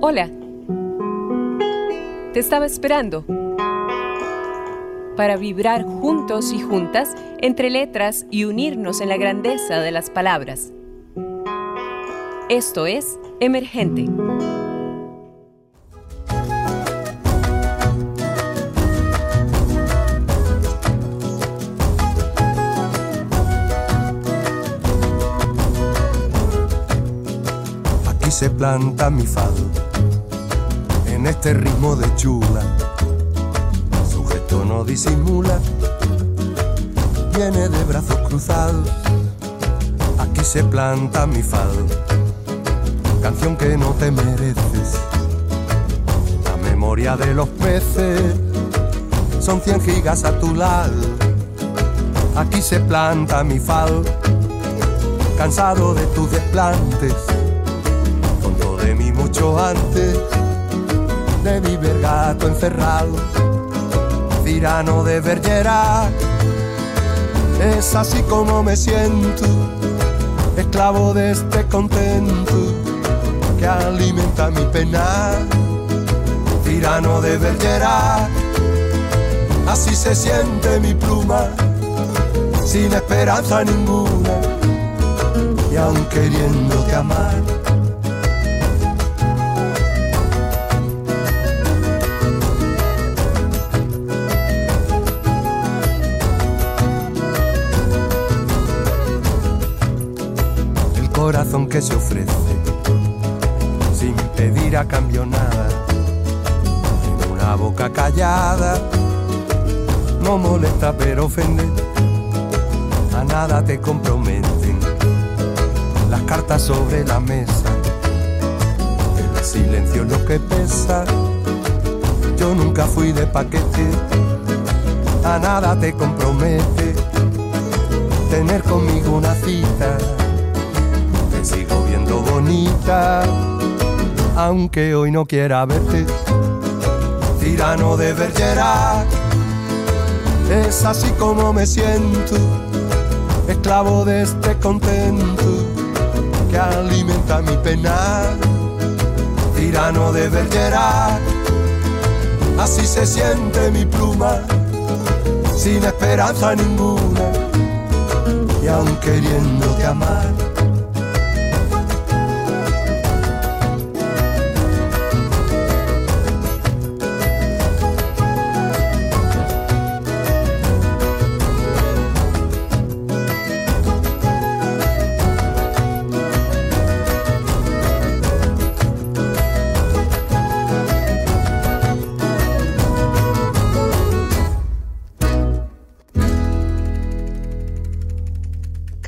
Hola. Te estaba esperando para vibrar juntos y juntas entre letras y unirnos en la grandeza de las palabras. Esto es Emergente. Aquí se planta mi fado este ritmo de chula. Su gesto no disimula, viene de brazos cruzados. Aquí se planta mi fado, canción que no te mereces. La memoria de los peces son cien gigas a tu lado. Aquí se planta mi fado, cansado de tus desplantes, tonto de mí mucho antes de mi vergato encerrado, tirano de Bergerac. Es así como me siento, esclavo de este contento que alimenta mi pena. Tirano de Bergerac, así se siente mi pluma, sin esperanza ninguna, y aun queriéndote amar. Corazón que se ofrece sin pedir a cambio nada. En una boca callada no molesta pero ofende. A nada te comprometen. Las cartas sobre la mesa el silencio lo que pesa. Yo nunca fui de paquete a nada te compromete tener conmigo una cita sigo viendo bonita, aunque hoy no quiera verte. Tirano de Bergerac, es así como me siento, esclavo de este contento que alimenta mi pena. Tirano de Bergerac, así se siente mi pluma, sin esperanza ninguna, y aun queriéndote amar.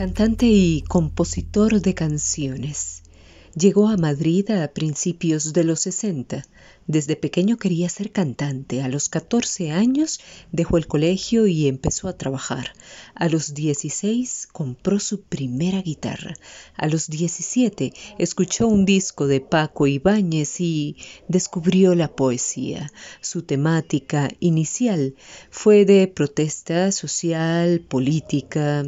Cantante y compositor de canciones. Llegó a Madrid a principios de los 60. Desde pequeño quería ser cantante. A los 14 años dejó el colegio y empezó a trabajar. A los 16 compró su primera guitarra. A los 17 escuchó un disco de Paco Ibáñez y descubrió la poesía. Su temática inicial fue de protesta social, política.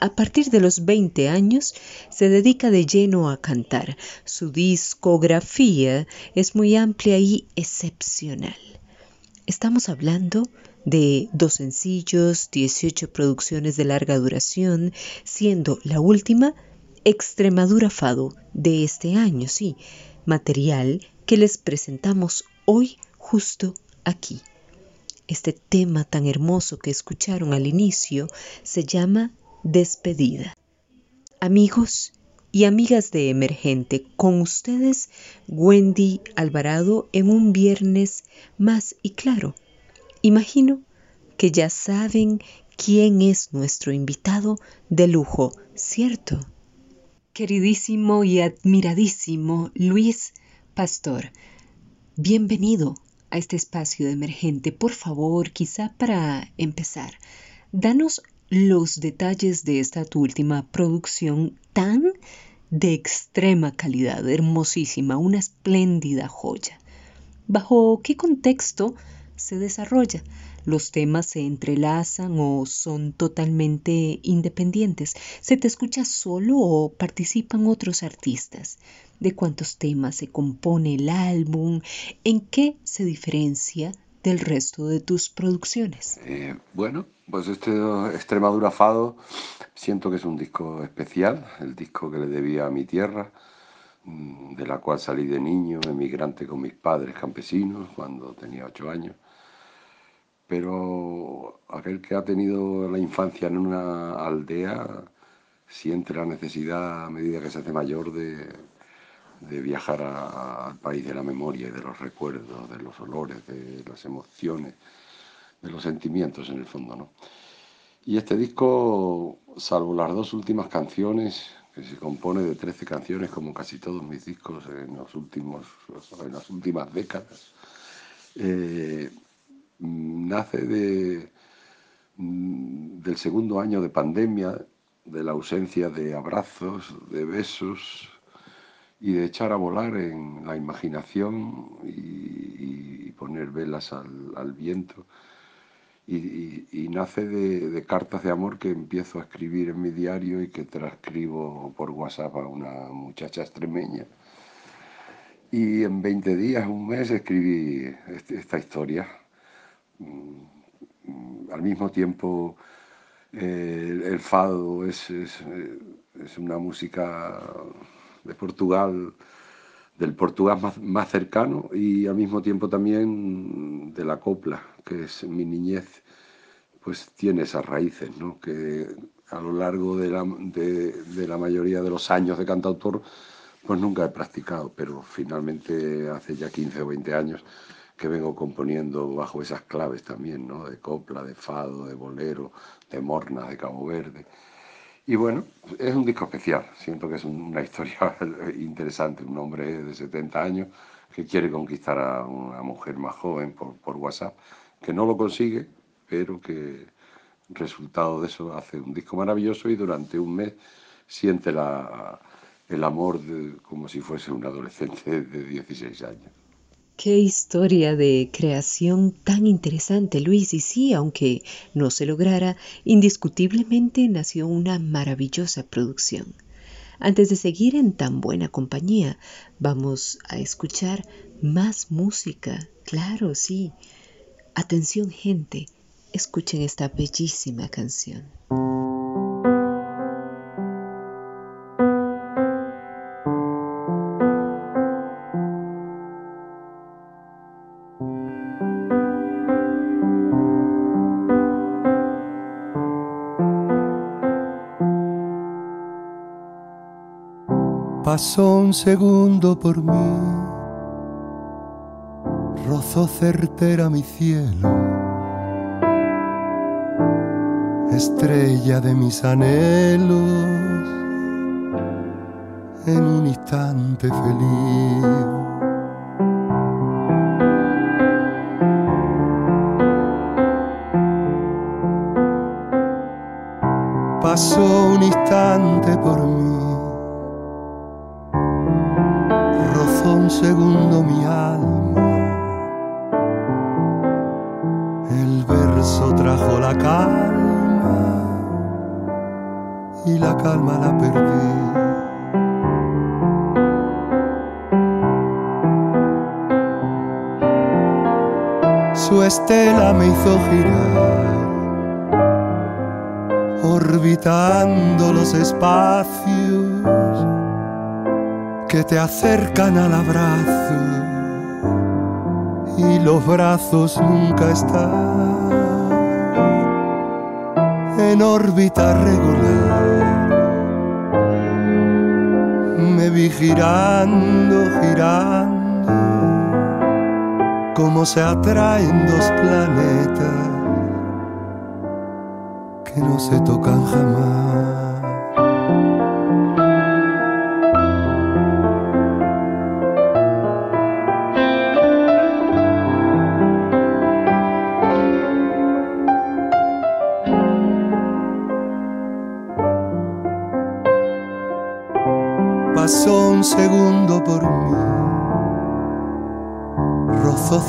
A partir de los 20 años se dedica de lleno a cantar. Su discografía es muy amplia y excepcional. Estamos hablando de dos sencillos, 18 producciones de larga duración, siendo la última Extremadura Fado de este año, sí, material que les presentamos hoy justo aquí. Este tema tan hermoso que escucharon al inicio se llama Despedida. Amigos y amigas de Emergente, con ustedes Wendy Alvarado en un viernes más y claro. Imagino que ya saben quién es nuestro invitado de lujo, ¿cierto? Queridísimo y admiradísimo Luis Pastor, bienvenido a este espacio de Emergente. Por favor, quizá para empezar, danos los detalles de esta tu última producción tan de extrema calidad, hermosísima, una espléndida joya. ¿Bajo qué contexto se desarrolla? ¿Los temas se entrelazan o son totalmente independientes? ¿Se te escucha solo o participan otros artistas? ¿De cuántos temas se compone el álbum? ¿En qué se diferencia del resto de tus producciones? Eh, bueno, pues este Extremadura Fado siento que es un disco especial, el disco que le debía a mi tierra, mm, de la cual salí de niño, emigrante con mis padres campesinos cuando tenía ocho años. Pero aquel que ha tenido la infancia en una aldea siente la necesidad a medida que se hace mayor de, de viajar al país de la memoria y de los recuerdos, de los olores, de las emociones, de los sentimientos en el fondo. ¿no? Y este disco, salvo las dos últimas canciones, que se compone de 13 canciones como casi todos mis discos en, los últimos, en las últimas décadas, eh, nace de, del segundo año de pandemia, de la ausencia de abrazos, de besos, y de echar a volar en la imaginación y, poner velas al, viento. Y, nace de, cartas de amor que empiezo a escribir en mi diario y que transcribo por WhatsApp a una muchacha extremeña. Y en 20 días, un mes, escribí este, esta historia. Mm, al mismo tiempo, eh, el, fado es, es, es una música de Portugal, del Portugal más, cercano y al mismo tiempo también de la copla, que es mi niñez, pues tiene esas raíces, ¿no? que a lo largo de la, de, la mayoría de los años de cantautor, pues nunca he practicado, pero finalmente hace ya 15 o 20 años que vengo componiendo bajo esas claves también, ¿no? de copla, de fado, de bolero, de morna, de Cabo Verde. Y bueno, es un disco especial. Siento que es una historia interesante. Un hombre de 70 años que quiere conquistar a una mujer más joven por, WhatsApp, que no lo consigue, pero que resultado de eso hace un disco maravilloso y durante un mes siente la, el amor como si fuese un adolescente de 16 años. Qué historia de creación tan interesante, Luis. Y sí, aunque no se lograra, indiscutiblemente nació una maravillosa producción. Antes de seguir en tan buena compañía, vamos a escuchar más música. Claro, sí. Atención gente, escuchen esta bellísima canción. Pasó un segundo por mí, rozó certera mi cielo, estrella de mis anhelos, en un instante feliz. Pasó un instante por mí segundo mi alma. El verso trajo la calma y la calma la perdí. Su estela me hizo girar, orbitando los espacios que te acercan al abrazo y los brazos nunca están en órbita regular. Me vi girando, girando, como se atraen dos planetas que no se tocan jamás.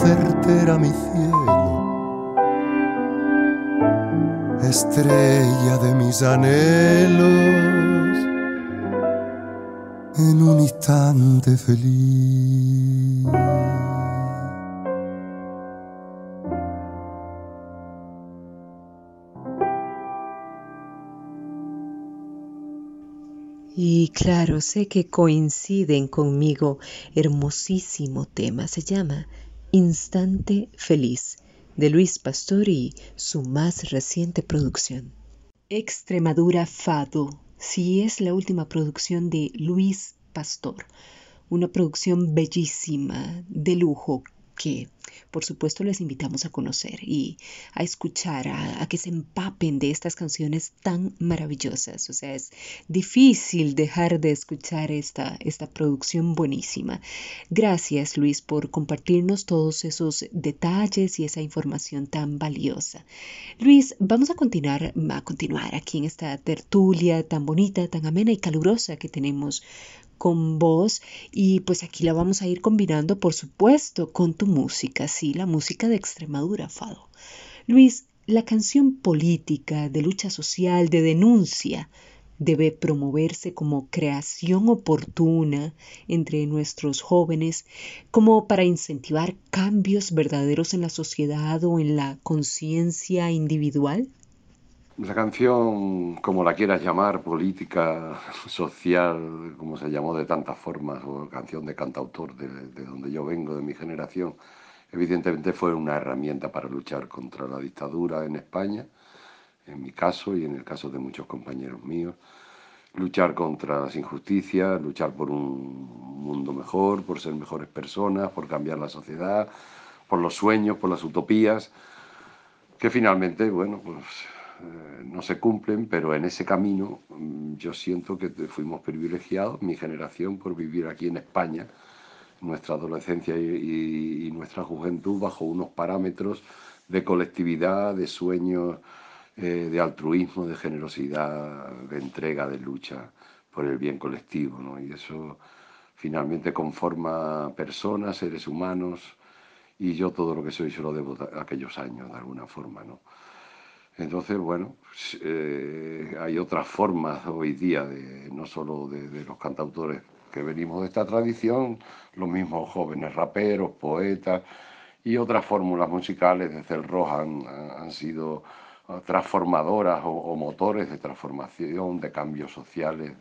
Certera mi cielo, estrella de mis anhelos, en un instante feliz. Y claro, sé que coinciden conmigo. Hermosísimo tema. Se llama Instante Feliz de Luis Pastor y su más reciente producción. Extremadura Fado. Sí es la última producción de Luis Pastor. Una producción bellísima, de lujo, que por supuesto les invitamos a conocer y a escuchar, a, que se empapen de estas canciones tan maravillosas. O sea, es difícil dejar de escuchar esta, esta producción buenísima. Gracias Luis por compartirnos todos esos detalles y esa información tan valiosa. Luis, vamos a continuar, a continuar aquí en esta tertulia tan bonita, tan amena y calurosa que tenemos con voz y pues aquí la vamos a ir combinando por supuesto con tu música, sí, la música de Extremadura, Fado. Luis, la canción política, de lucha social, de denuncia, debe promoverse como creación oportuna entre nuestros jóvenes, como para incentivar cambios verdaderos en la sociedad o en la conciencia individual? La canción, como la quieras llamar, política, social, como se llamó de tantas formas, o canción de cantautor de, donde yo vengo, de mi generación, evidentemente fue una herramienta para luchar contra la dictadura en España, en mi caso y en el caso de muchos compañeros míos, luchar contra las injusticias, luchar por un mundo mejor, por ser mejores personas, por cambiar la sociedad, por los sueños, por las utopías, que finalmente, bueno, pues eh, no se cumplen, pero en ese camino mm, yo siento que fuimos privilegiados, mi generación, por vivir aquí en España, nuestra adolescencia y, nuestra juventud bajo unos parámetros de colectividad, de sueños, eh, de altruismo, de generosidad, de entrega, de lucha por el bien colectivo. Y eso finalmente conforma personas, seres humanos, y yo todo lo que soy se lo debo a aquellos años, de alguna forma. ¿no? Entonces, bueno, pues, eh, hay otras formas hoy día, de, no solo de, los cantautores que venimos de esta tradición, los mismos jóvenes raperos, poetas y otras fórmulas musicales desde el rock han, sido ah, transformadoras o, motores de transformación, de cambios sociales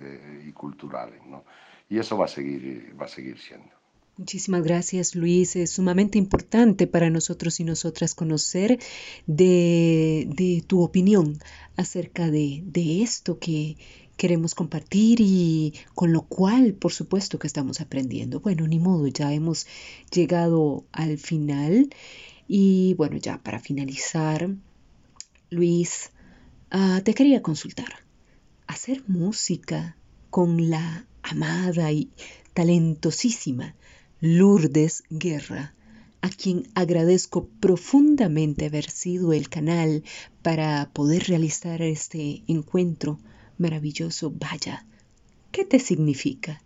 y culturales. ¿no? Y eso va a seguir, va a seguir siendo. Muchísimas gracias, Luis. Es sumamente importante para nosotros y nosotras conocer de, tu opinión acerca de, de, esto que queremos compartir y con lo cual, por supuesto, que estamos aprendiendo. Bueno, ni modo, ya hemos llegado al final y bueno, ya para finalizar, Luis, ah, te quería consultar. Hacer música con la amada y talentosísima Lourdes Guerra, a quien agradezco profundamente haber sido el canal para poder realizar este encuentro maravilloso. Vaya, ¿qué te significa?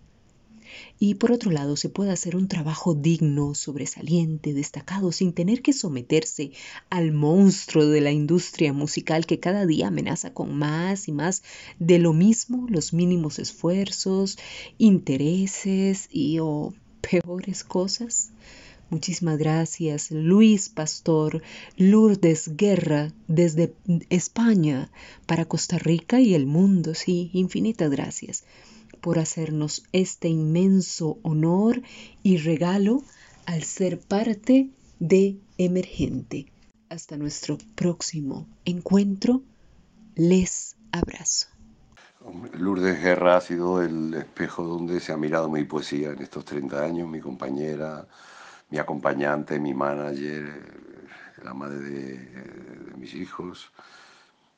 Y por otro lado, se puede hacer un trabajo digno, sobresaliente, destacado, sin tener que someterse al monstruo de la industria musical que cada día amenaza con más y más de lo mismo, los mínimos esfuerzos, intereses y o peores cosas? Muchísimas gracias, Luis Pastor, Lourdes Guerra, desde España para Costa Rica y el mundo. Sí, infinitas gracias por hacernos este inmenso honor y regalo al ser parte de Emergente. Hasta nuestro próximo encuentro. Les abrazo. Lourdes Guerra ha sido el espejo donde se ha mirado mi poesía en estos 30 años, mi compañera, mi acompañante, mi manager, la madre de, mis hijos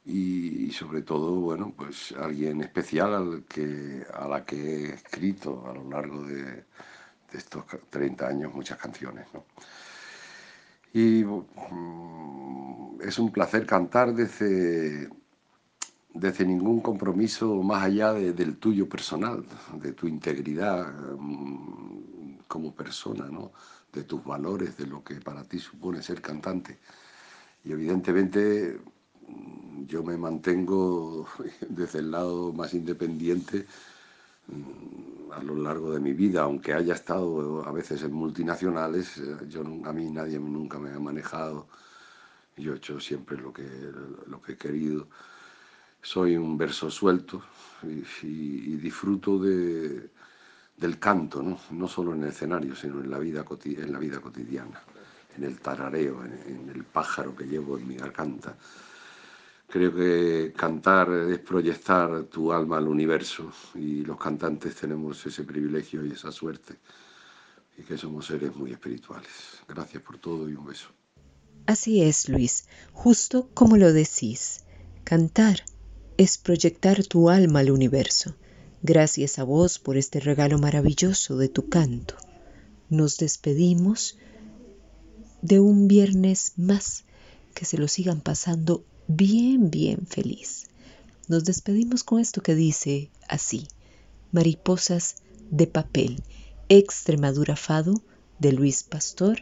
y, sobre todo, bueno, pues alguien especial al que, a la que he escrito a lo largo de, estos 30 años muchas canciones. Y mm, es un placer cantar desde desde ningún compromiso más allá del tuyo personal, de tu integridad mm, como persona, ¿no? de tus valores, de lo que para ti supone ser cantante. Y evidentemente yo me mantengo desde el lado más independiente mm, a lo largo de mi vida, aunque haya estado a veces en multinacionales, eh, yo, a mí nadie nunca me ha manejado, yo he hecho siempre lo que, lo que he querido. Soy un verso suelto y, disfruto de, del canto, ¿no? solo en el escenario, sino en la vida, en la vida cotidiana, en el tarareo, en el pájaro que llevo en mi garganta. Creo que cantar es proyectar tu alma al universo y los cantantes tenemos ese privilegio y esa suerte y que somos seres muy espirituales. Gracias por todo y un beso. Así es, Luis, justo como lo decís. Cantar es proyectar tu alma al universo. Gracias a vos por este regalo maravilloso de tu canto. Nos despedimos de un viernes más que se lo sigan pasando bien, bien feliz. Nos despedimos con esto que dice así, Mariposas de papel, Extremadura Fado de Luis Pastor,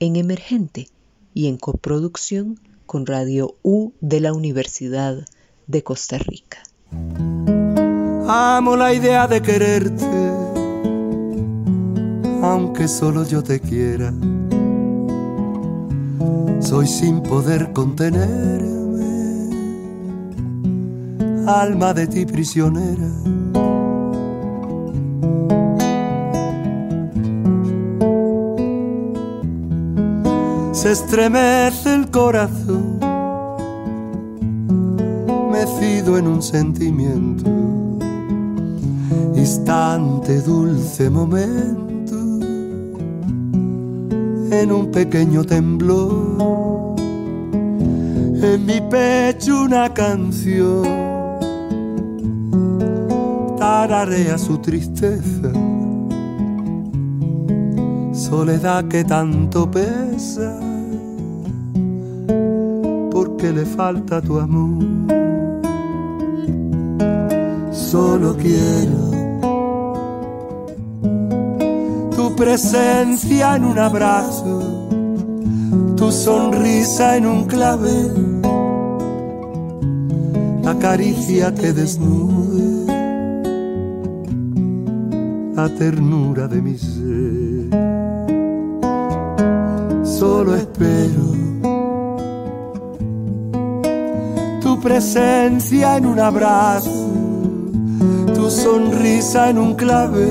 en Emergente y en coproducción con Radio U de la Universidad de Costa Rica. Amo la idea de quererte, aunque solo yo te quiera. Soy sin poder contener alma de ti prisionera. Se estremece el corazón, en un sentimiento, instante, dulce momento, en un pequeño temblor, en mi pecho una canción. Tararea su tristeza, soledad que tanto pesa, porque le falta tu amor. Solo quiero tu presencia en un abrazo, tu sonrisa en un clavel, la caricia que desnude la ternura de mi ser. Solo espero tu presencia en un abrazo, sonrisa en un clave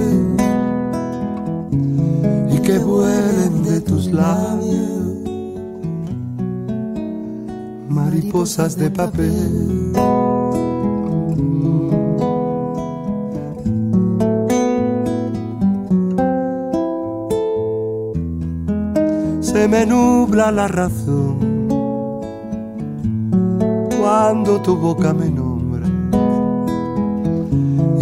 y que vuelen de tus labios mariposas de papel. se me nubla la razón cuando tu boca me y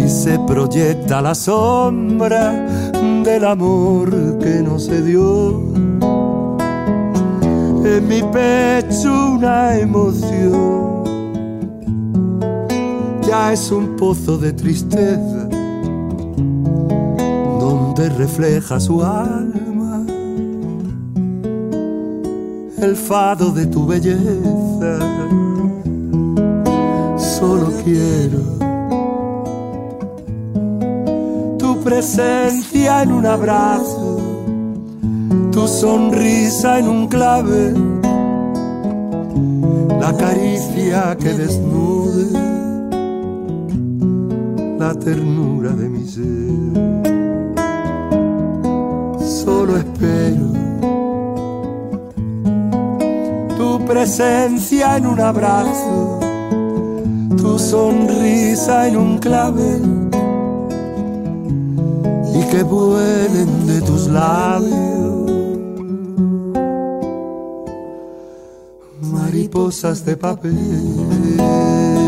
se proyecta la sombra del amor que no se dio. En mi pecho una emoción ya es un pozo de tristeza donde refleja su alma el fado de tu belleza. Solo quiero presencia en un abrazo, tu sonrisa en un clave, la caricia que desnude la ternura de mi ser. Solo espero presencia en un abrazo, tu sonrisa en un clave que vuelen de tus labios mariposas de papel.